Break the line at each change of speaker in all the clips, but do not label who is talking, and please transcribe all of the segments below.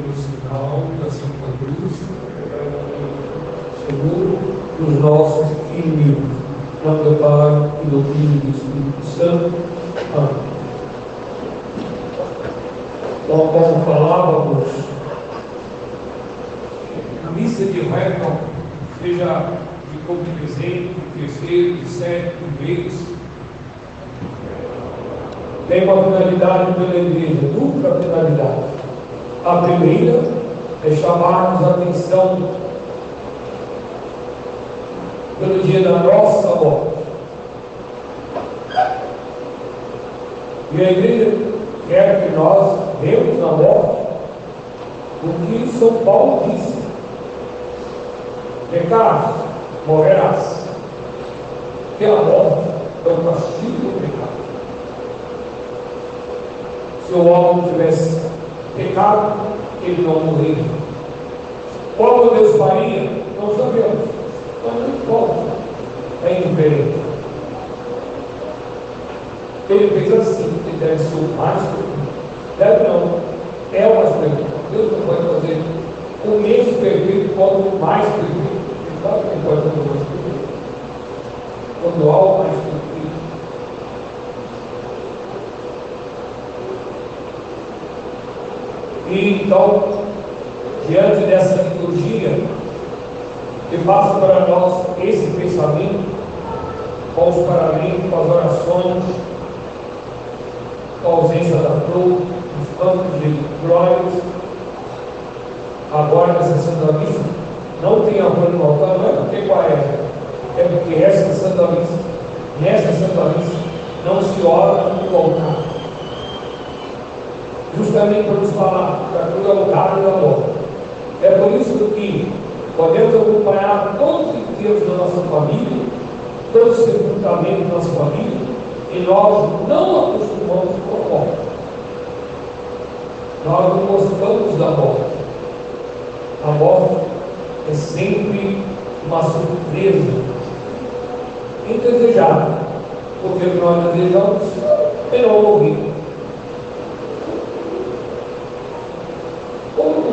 pelo sinal da Santa Cruz, seguro dos nossos inimigos. Nome do Pai, e do Filho do Espírito Santo. Amém. Então, como falávamos, a missa de Record, seja de como presente, de terceiro, de sétimo, de mês, tem uma finalidade pela igreja, dupla finalidade. A primeira é chamarmos a atenção pelo dia da nossa morte. E a igreja quer que nós vemos na morte o que São Paulo disse. Pecado, morrerás. Que a morte é o castigo do pecado se o homem tivesse pecado, ele não morreria. Como Deus faria? Não sabemos. Mas não importa. É indiferente. Ele fez assim, ele deve ser o mais. Deve não. É o mais perfeito. Deus não pode fazer o menos perfeito quanto o mais perfeito. Ele sabe que pode fazer o mais perfeito. Quando há o mais perfeito. E então, diante dessa liturgia, que passa para nós esse pensamento, com os paramentos, com as orações, com a ausência da cruz, os campos de glórias, agora nessa Santa Missa, não tem apoio no altar, não é porque é, é porque essa Santa Missa, nessa Santa Missa, não se ora no altar justamente para nos falar da cruz o lugar da morte. É por isso que podemos acompanhar todos os enterros da nossa família, todos os sepultamentos da nossa família, e nós não acostumamos com a morte. Nós não gostamos da morte. A morte é sempre uma surpresa indesejada, porque nós desejamos é não.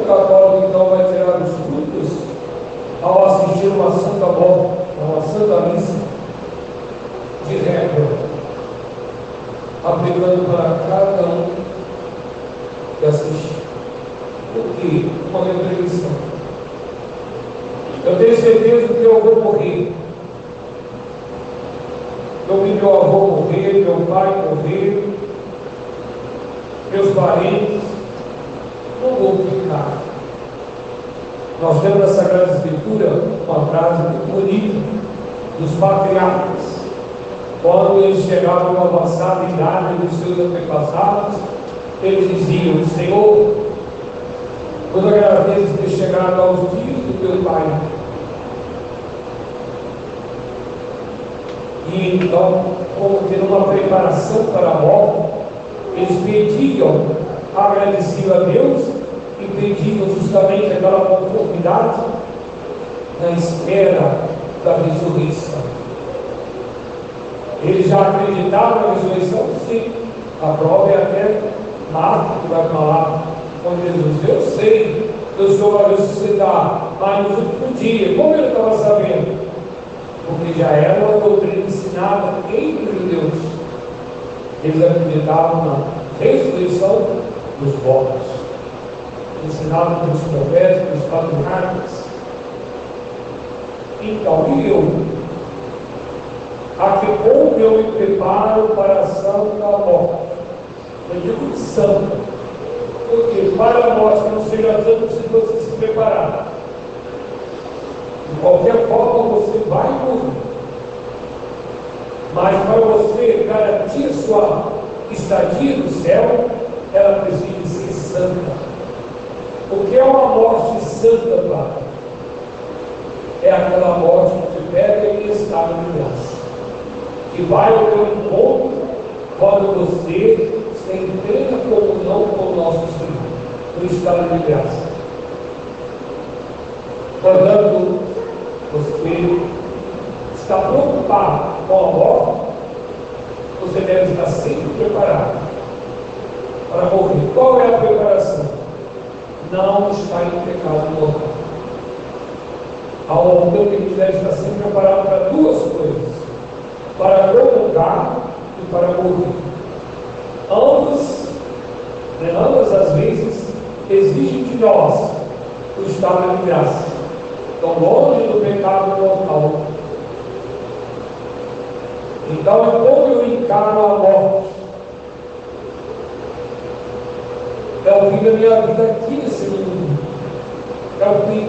católico então vai tirar os frutos uma santa morte, uma santa missa de regra, aplicando para cada um que assiste. Porque uma retribuição. Eu tenho certeza que eu vou morrer. Eu vi meu avô morrer, meu pai morrer, meus parentes, não vou ficar. Nós temos na Sagrada Escritura uma frase bonita dos patriarcas. Quando eles chegavam à avançada idade dos seus antepassados, eles diziam, Senhor, nos agradeço ter chegado aos dias do teu Pai. E então, como tendo uma preparação para a morte, eles pediam, agradeciam a Deus e pediam justamente aquela conformidade na espera da ressurreição. Eles já acreditavam na ressurreição? Sim. A prova é até Marcos que vai falar com Jesus. Eu sei que o Senhor vai ressuscitar, mas no último dia, como ele estava sabendo? Porque já era uma doutrina ensinada entre os judeus. Eles acreditavam na ressurreição dos mortos ensinado pelos profetas, pelos patriarcas. Então, eu? A que ponto eu me preparo para a da morte? Eu digo santo. Porque para a morte não seja tanto se você se preparar. De qualquer forma você vai morrer. Mas para você garantir sua estadia no céu, ela precisa ser santa. O que é uma morte santa, Pai? É aquela morte que te pega e está no graça. Que vai ao teu encontro quando você tem plena comunhão com o nosso Senhor, no estado de graça. Portanto, você está preocupado com a morte, você deve estar sempre preparado para morrer. Qual é a preparação? não está em pecado mortal. A que ele deve estar sempre preparado para duas coisas: para comungar e para morrer. Ambas, né, ambas as vezes, exigem de nós o estado de graça. Estão longe do pecado mortal. Então é como eu encaro a morte. É o fim da minha vida aqui nesse mundo. É o fim.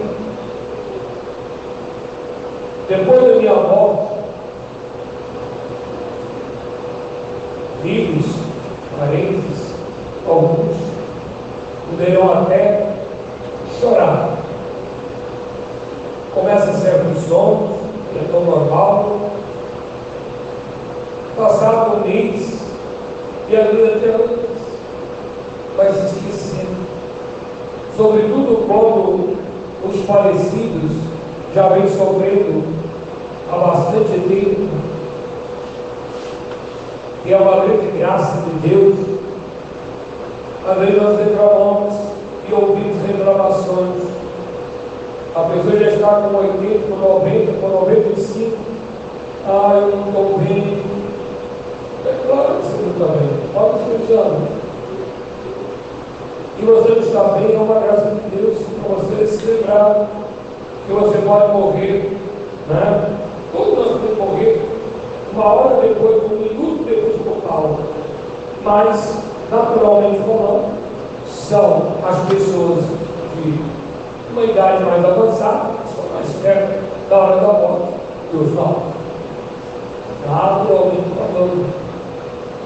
Depois da minha morte, filhos, parentes, alguns poderão até chorar. Começa a ser sonhos, é tão normal. Passado um mês, e a vida até vai se esquecendo. Sobretudo quando os falecidos já vêm sofrendo há bastante tempo. E é uma grande graça de Deus. Às nós reclamamos e ouvimos reclamações. A pessoa já está com 80, com 90, com 95. Ah, eu não estou bem. É claro que você bem. Pode ser exame. E você não está bem, é uma graça de Deus para você se lembrar que você pode morrer. Né? Todos nós podemos morrer uma hora depois, um minuto depois do Paulo. Mas, naturalmente não, são as pessoas de uma idade mais avançada, que são mais perto da hora da morte dos novos. Naturalmente falando.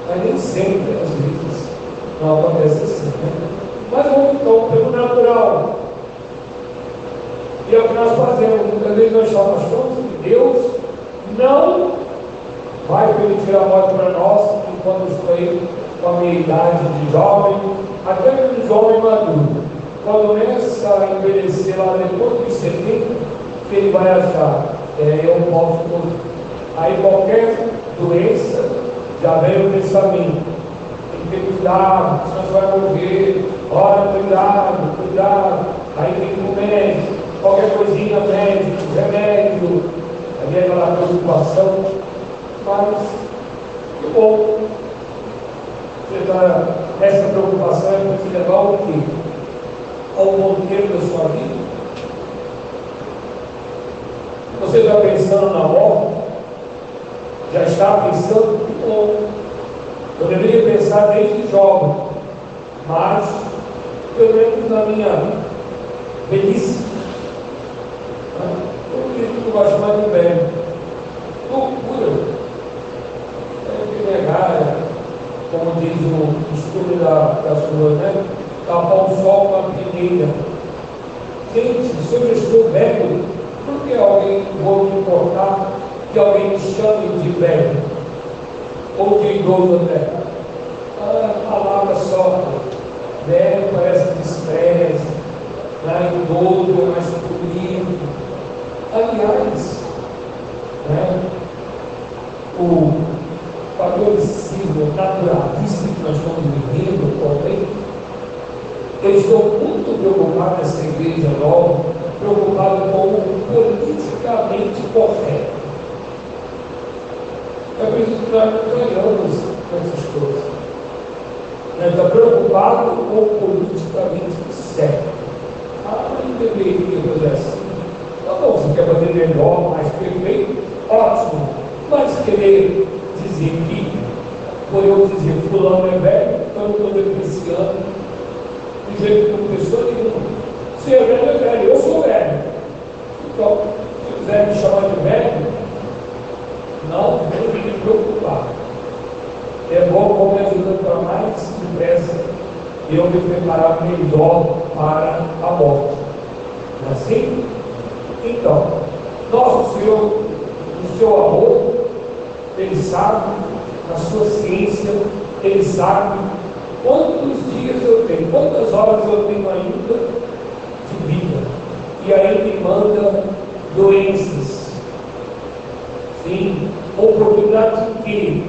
Mas nem sempre, às vezes, não acontece assim. Né? Mas vamos então pelo natural. E é o que nós fazemos. Muitas vezes nós chamamos que Deus não vai permitir a morte para nós enquanto estou aí com a minha idade de jovem, até de jovem maduro. Quando começa a envelhecer lá depois dos 70, que ele vai achar, é, eu posso. Aí qualquer doença já vem o pensamento. Tem que ter cuidado, senão você vai morrer. Olha, cuidado, cuidado. Aí tem que ir no médico, qualquer coisinha, médico, remédio. Aí é aquela preocupação. Mas, que bom. Tá, essa preocupação é para te levar ao quê? Ao monteiro da sua vida. Você está pensando na morte? Já está pensando? Bom. Eu deveria pensar desde jovem. Mas, pelo menos na minha velhice, que eu gosto mais de velho. Loucura. É que negar, como diz o estudo da, das ruas, né? Tapar o sol com a peneira. Gente, se eu estou velho, por que alguém vou me importar que alguém me chame de velho? Ou de idoso até? Ah, palavra só. Velho parece despreze, né? idoso é mais bonito. Aliás, né? o catolicismo naturalista que nós estamos vivendo atualmente, eu estou muito preocupado nessa igreja nova, preocupado com o politicamente correto. É por isso que nós ganhamos essas coisas. Nós estamos preocupados com o politicamente certo. Ah, não deveria fazer assim. Tá bom, você quer fazer melhor, mais perfeito? Ótimo. Mas querer dizer que, por eu dizer fulano é velho, então eu estou depreciando, dizer que uma pessoa nenhuma. Se é velho, é velho, eu sou velho. Então, se quiser me chamar de velho, não vou me preocupar. É bom como me ajuda para mais depressa eu me preparar melhor para a morte. Não é assim? Então, nosso Senhor, no seu amor, Ele sabe, na sua ciência, Ele sabe quantos dias eu tenho, quantas horas eu tenho ainda de vida. E aí me manda doenças. Sim, oportunidade de quê?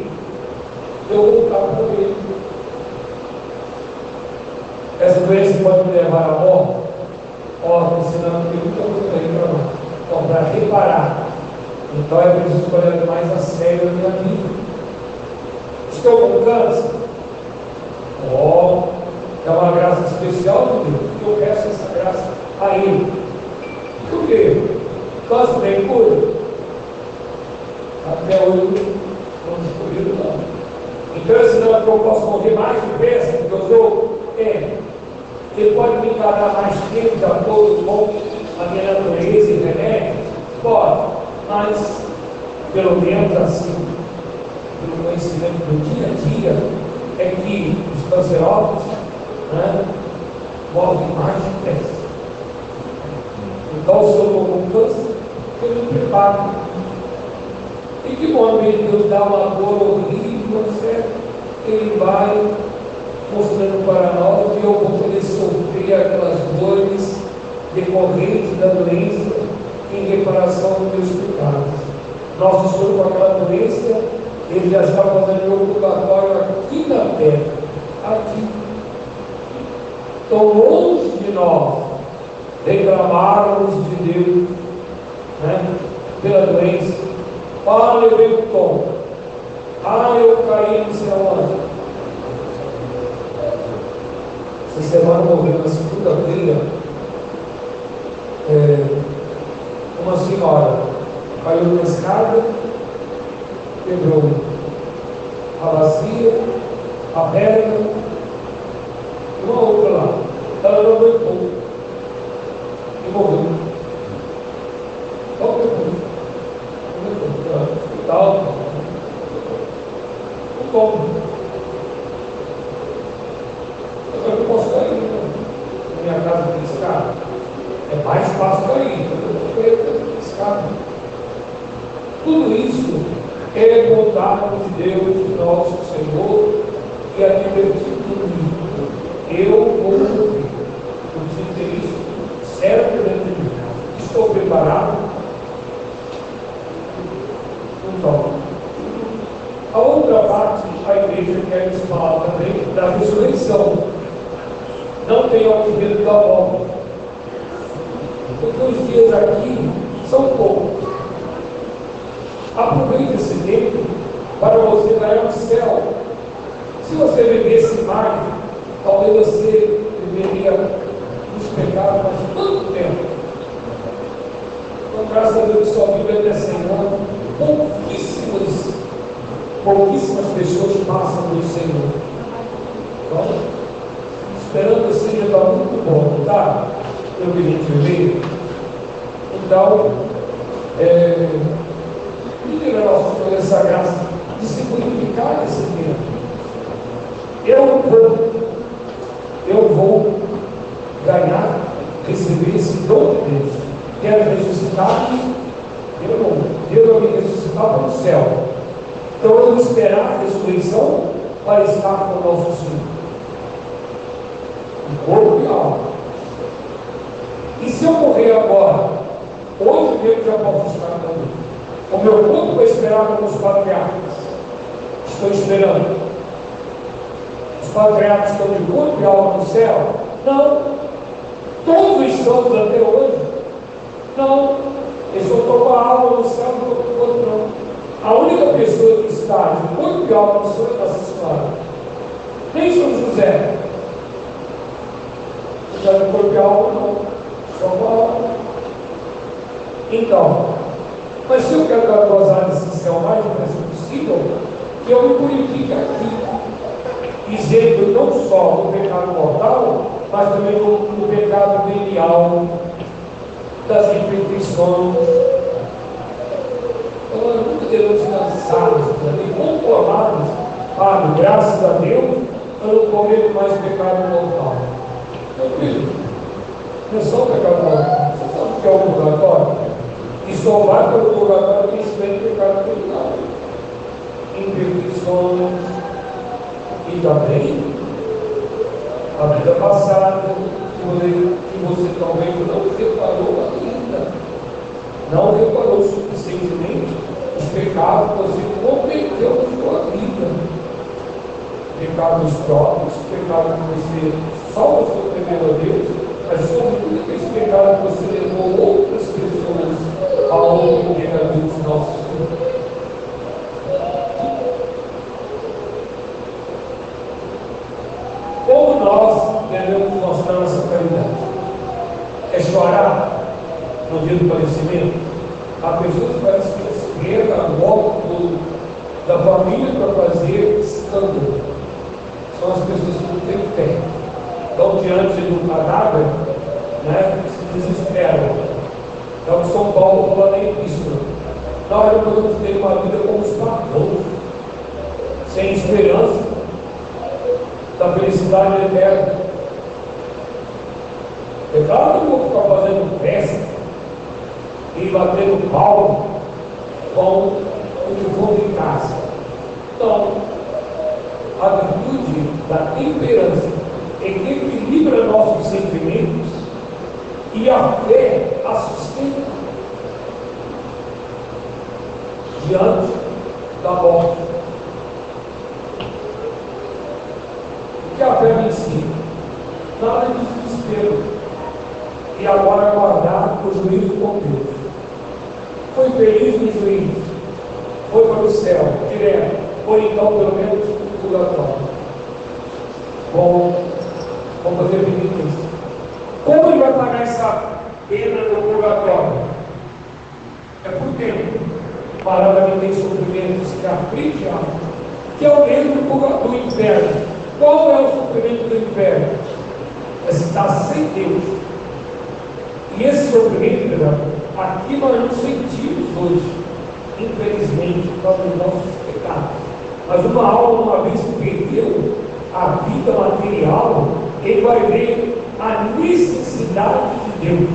Eu vou voltar para ele. Essa doença pode me levar à morte? Ó, ensinando que muita coisa aí para. Então, para reparar, então é preciso olhar mais a sério a minha vida. Estou com câncer? Ó, é uma graça especial de Deus, eu peço essa graça a Ele. Por quê? Câncer tem cura? Até hoje não descobriram não. Então esse não é que eu posso morrer mais depressa do que eu sou? É. Ele pode me encarar mais tempo de acordo com a minha natureza e remédio? Pode. Mas, pelo menos assim, pelo conhecimento do dia a dia, é que os canceróbios né, morrem mais depressa. Então, se eu estou com câncer, eu me preparo e que momento Deus dá uma dor horrível, certo? Ele vai mostrando para nós que eu vou poder sofrer aquelas dores decorrentes da doença em reparação dos meus pecados. Nosso Senhor, com aquela doença, ele já está fazendo o purgatório aqui na terra, aqui. Tão longe de nós reclamarmos de Deus né, pela doença ah, eu levei o tom. Ah, eu caí sei aonde. Essa semana morreu na segunda-feira é, uma senhora caiu na escada, quebrou a bacia, a perna, uma outra lá. Ela não e morreu. Qual que é tal. O como? Eu não posso cair. Na minha casa tem escada. É mais fácil cair. Eu escada. Tudo isso é vontade de Deus, nosso Senhor, e a divertido comigo. Eu vou morrer. Eu preciso ter isso certo dentro de mim. Estou preparado a outra parte, a igreja quer nos falar da ressurreição. Não tenham medo da volta. Porque os dias aqui são poucos. Aproveite esse tempo para você ganhar o céu. Se você vivesse mais, talvez você viveria nos pecados mais tanto tempo. Então, graças a Deus, sua Bíblia até 100 anos pouquíssimas, pouquíssimas pessoas passam do Senhor. Então, esperando que seja está muito bom, tá? Eu queria te ver. Então, é, pedir a nossa Senhor essa graça de se purificar esse tempo. Eu vou, eu vou ganhar, receber esse dom de Deus. Quero ressuscitar eu não, Deus vai me ressuscitar para o céu. Então eu vou esperar a ressurreição para estar com o nosso Senhor. O corpo e a alma. E se eu morrer agora, hoje mesmo já posso estar também. O meu corpo vai esperar como os patriarcas. Estou esperando. Os patriarcas estão de corpo e alma no céu? Não. Todos estamos até hoje? Não. Ele só com a alma no céu e corpo não. A única pessoa que está de corpo e alma no céu é Nossa Senhora. Nem São José. Já de corpo e alma não. Alma. Então, mas se eu quero gozar desse céu mais depressa possível, que eu me purifique aqui. Isento não só do pecado mortal, mas também do, do pecado venial das imperfeições. Então, nunca devemos cansados, conformados, Padre, graças a Deus, eu não cometo mais pecado mortal. Tranquilo. É só o pecado mortal. Você sabe o que é o purgatório? E só vai para o purgatório quem estiver em pecado mortal. Imperfeições. E também a vida passada que você talvez não reparou ainda, não reparou suficientemente os pecados que você cometeu na sua vida. pecados próprios, pecado que você só você temendo a Deus, mas sobretudo aqueles pecados que você levou outras pessoas ao comer a Deus nossos Como nós devemos mostrar nossa caridade? É chorar no dia do falecimento? Há pessoas que parecem que esquerda, logo da família para fazer escândalo. São as pessoas que não têm fé. Estão diante do cadáver, né, se desesperam. Então, São Paulo fala nem isso. Nós não podemos ter uma vida como os pagãos, sem esperança da felicidade eterna. É claro que eu vou ficar fazendo festa e batendo palma com o que for em casa. Então, a virtude da temperança equilibra nossos sentimentos e a fé a sustenta diante da morte. O que a fé me ensina? Nada de desespero. E agora guardar o juízo com Deus. Foi feliz no juízo. Foi para o céu, direto. Foi então, pelo menos, o purgatório. Bom, vamos fazer penitência. Como ele vai pagar essa pena do purgatório? É por tempo. Parada que tem sofrimento, se aflige que é o mesmo do inferno. Qual é o sofrimento do inferno? É estar sem Deus. E esse sofrimento, Aqui nós não sentimos hoje, infelizmente, por causa dos nossos pecados. Mas uma alma, uma vez que perdeu a vida material, ele vai ver a necessidade de Deus.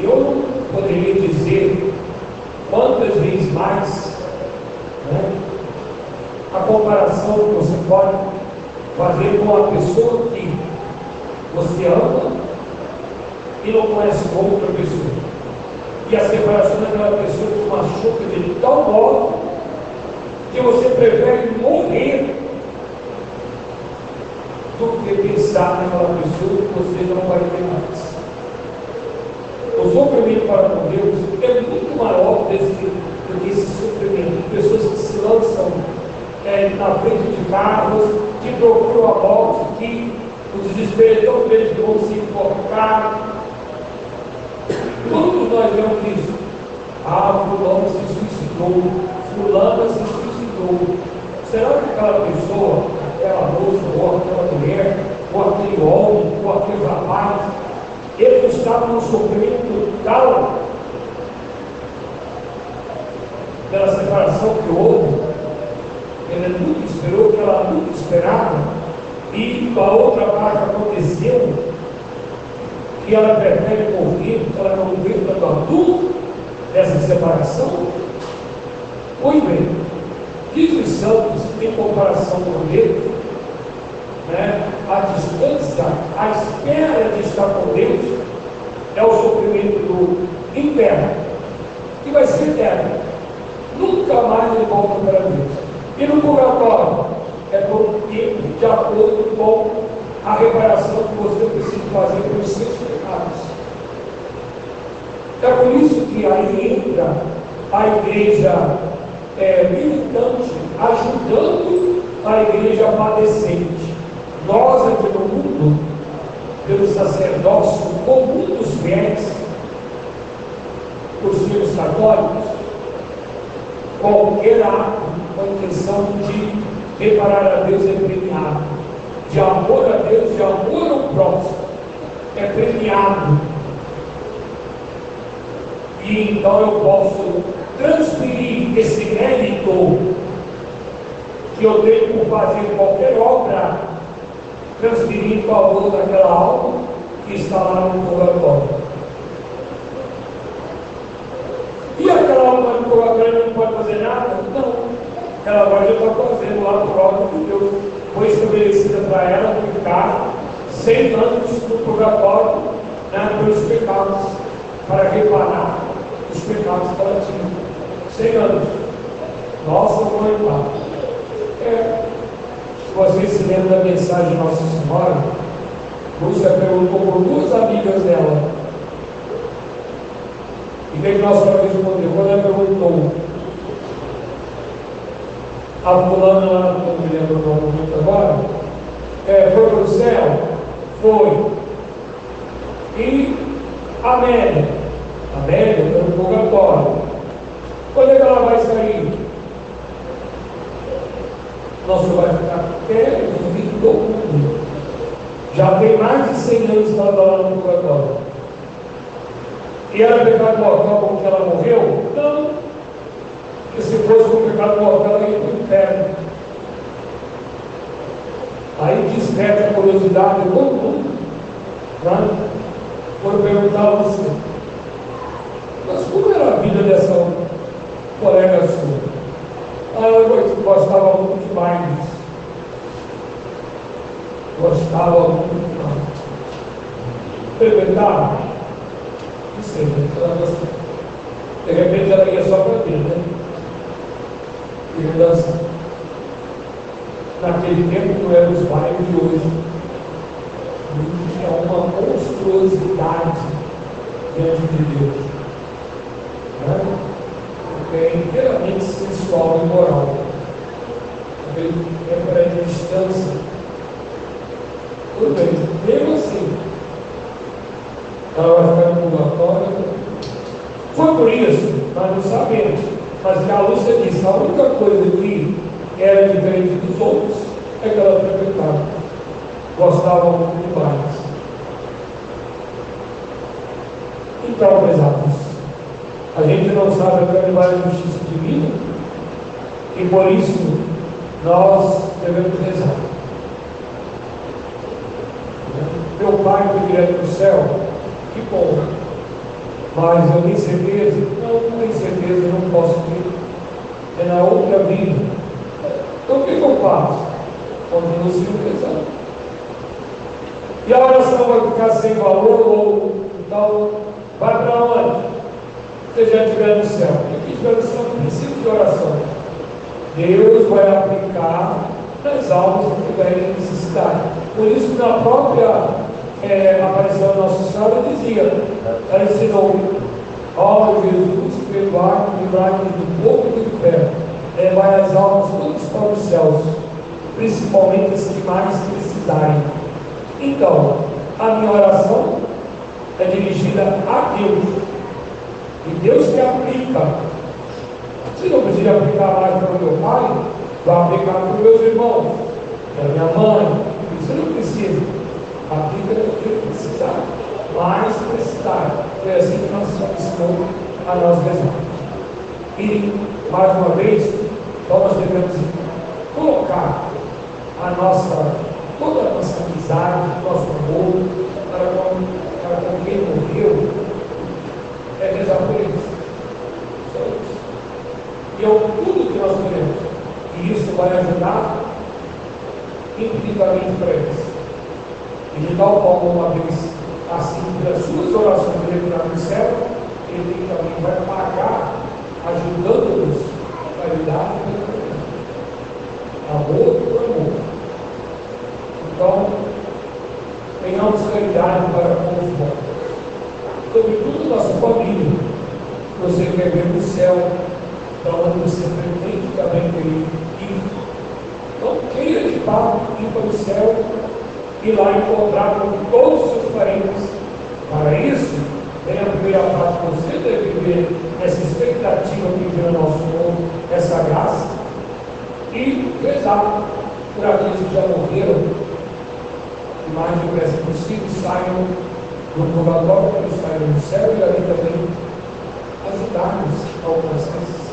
Eu poderia dizer quantas vezes mais né, a comparação que você pode fazer com a pessoa que você ama e não conhece outra pessoa. E a separação daquela pessoa que machuca de tal modo que você prefere morrer que pensar naquela pessoa que você não vai ter mais. O sofrimento para com Deus é muito maior desse, do que esse sofrimento. Pessoas que se lançam é, na frente de carros, que procuram a morte, que o desespero é tão grande que vão se enforcar, Todos nós vemos isso. Ah, fulano se suicidou, fulana se suicidou. Será que aquela pessoa, aquela moça, ou aquela mulher, ou aquele homem, ou aquele rapaz, ele estava no sofrimento tal pela separação que houve, ele nunca esperou, que ela nunca esperava, e a outra parte aconteceu, e ela prefere morrer, ela não vê tanto adulto dessa separação? Pois bem, diz os santos, em comparação com ele, né, a distância, a espera de estar com Deus, é o sofrimento do inferno, que vai ser eterno. Nunca mais ele volta para Deus. E no purgatório, é por um tempo de acordo com a reparação que você precisa fazer pelos seus pecados. É por isso que aí entra a igreja é, militante, ajudando a igreja padecente. Nós aqui no mundo, pelo sacerdócio comum dos fiéis, os filhos católicos, qualquer ato com a intenção de reparar a Deus é premiado de amor a Deus, de amor ao próximo, é premiado. E então eu posso transferir esse mérito que eu tenho por fazer qualquer obra, transferir em favor daquela alma que está lá no purgatório. E aquela alma no purgatório não pode fazer nada? Não. Ela pode estar fazendo lá por ordem de Deus foi estabelecida para ela ficar 100 anos no purgatório né, pelos pecados, para reparar os pecados que ela tinha. 100 anos. Nossa, mãe, É, vocês se lembram da mensagem de Nossa Senhora? Lúcia perguntou por duas amigas dela. E que Nossa Senhora respondeu? Quando ela perguntou, a fulana não me lembro o nome muito agora, é, foi para o céu? Foi. E Amélia? Amélia está no purgatório. Quando é que ela vai sair? Nosso vai ficar até o fim do mundo. Já tem mais de 100 anos que ela está lá no purgatório. E era pecado mortal como que ela morreu? Não. Porque se fosse um pecado mortal, ela ia para o inferno. Aí desperta a curiosidade de todo mundo. Né? Perguntar você, mas como era a vida dessa colega sua? Ah, eu gostava muito demais disso. Gostava muito demais. Frequentava? Não sei, mas de repente ela ia só para ver, né? E dançar. Naquele tempo não eram os bairros de hoje. É uma monstruosidade diante de Deus. Né? é inteiramente sensual e moral. É para a distância. Tudo bem, mesmo assim, ela vai ficar no purgatório. Foi por isso, nós não sabemos. Mas que a Lúcia disse, a única coisa que era diferente dos outros é que ela frequentava. Gostava muito demais. Então, meus amigos, a gente não sabe até onde vai a justiça divina e por isso nós devemos rezar. Meu pai foi direto para o céu, que bom. Mas eu tenho certeza, não, tenho certeza, não posso ter. É na outra vida. Então o que, eu faço? Continuo se rezando. E a oração vai ficar sem valor ou então vai para onde? você já estiver no céu. Porque estiver no céu não precisa de oração. Deus vai aplicar nas almas que tiverem necessidade. Por isso na própria é, aparição da Nossa Senhora dizia, ela ensinou, ó oh, Jesus, perdoai-me, livrai-me do povo e do inferno, levai as almas todas para os céus, principalmente as que mais precisarem. Então, a minha oração é dirigida a Deus e Deus que aplica. Se não precisa aplicar mais para o meu pai, vai aplicar para os meus irmãos, para minha mãe. Isso não precisa. Aplica no que precisar. Mais precisar. Foi assim que nós ensinou a nós rezar. E, mais uma vez, nós devemos colocar a nossa, toda a nossa amizade, nosso amor para com quem morreu por eles. Só isso. E é tudo que nós queremos. E isso vai ajudar infinitamente para eles. E de tal forma, uma vez assim, pelas suas orações entrar no céu, ele também vai pagar, ajudando-nos a lidar com amor por amor. Então, tenhamos caridade para com nossa família. Você quer ver no céu, para onde você pretende também querer ir. Então, queira de fato ir para o céu e lá encontrar com todos os seus parentes. Para isso, vem a primeira parte, você deve viver essa expectativa que vem ao nosso mundo, essa graça, e rezar por aqueles que já morreram, o mais depressa possível saiam no purgatório para estar no céu e ali também ajudar-nos a alcançar esses.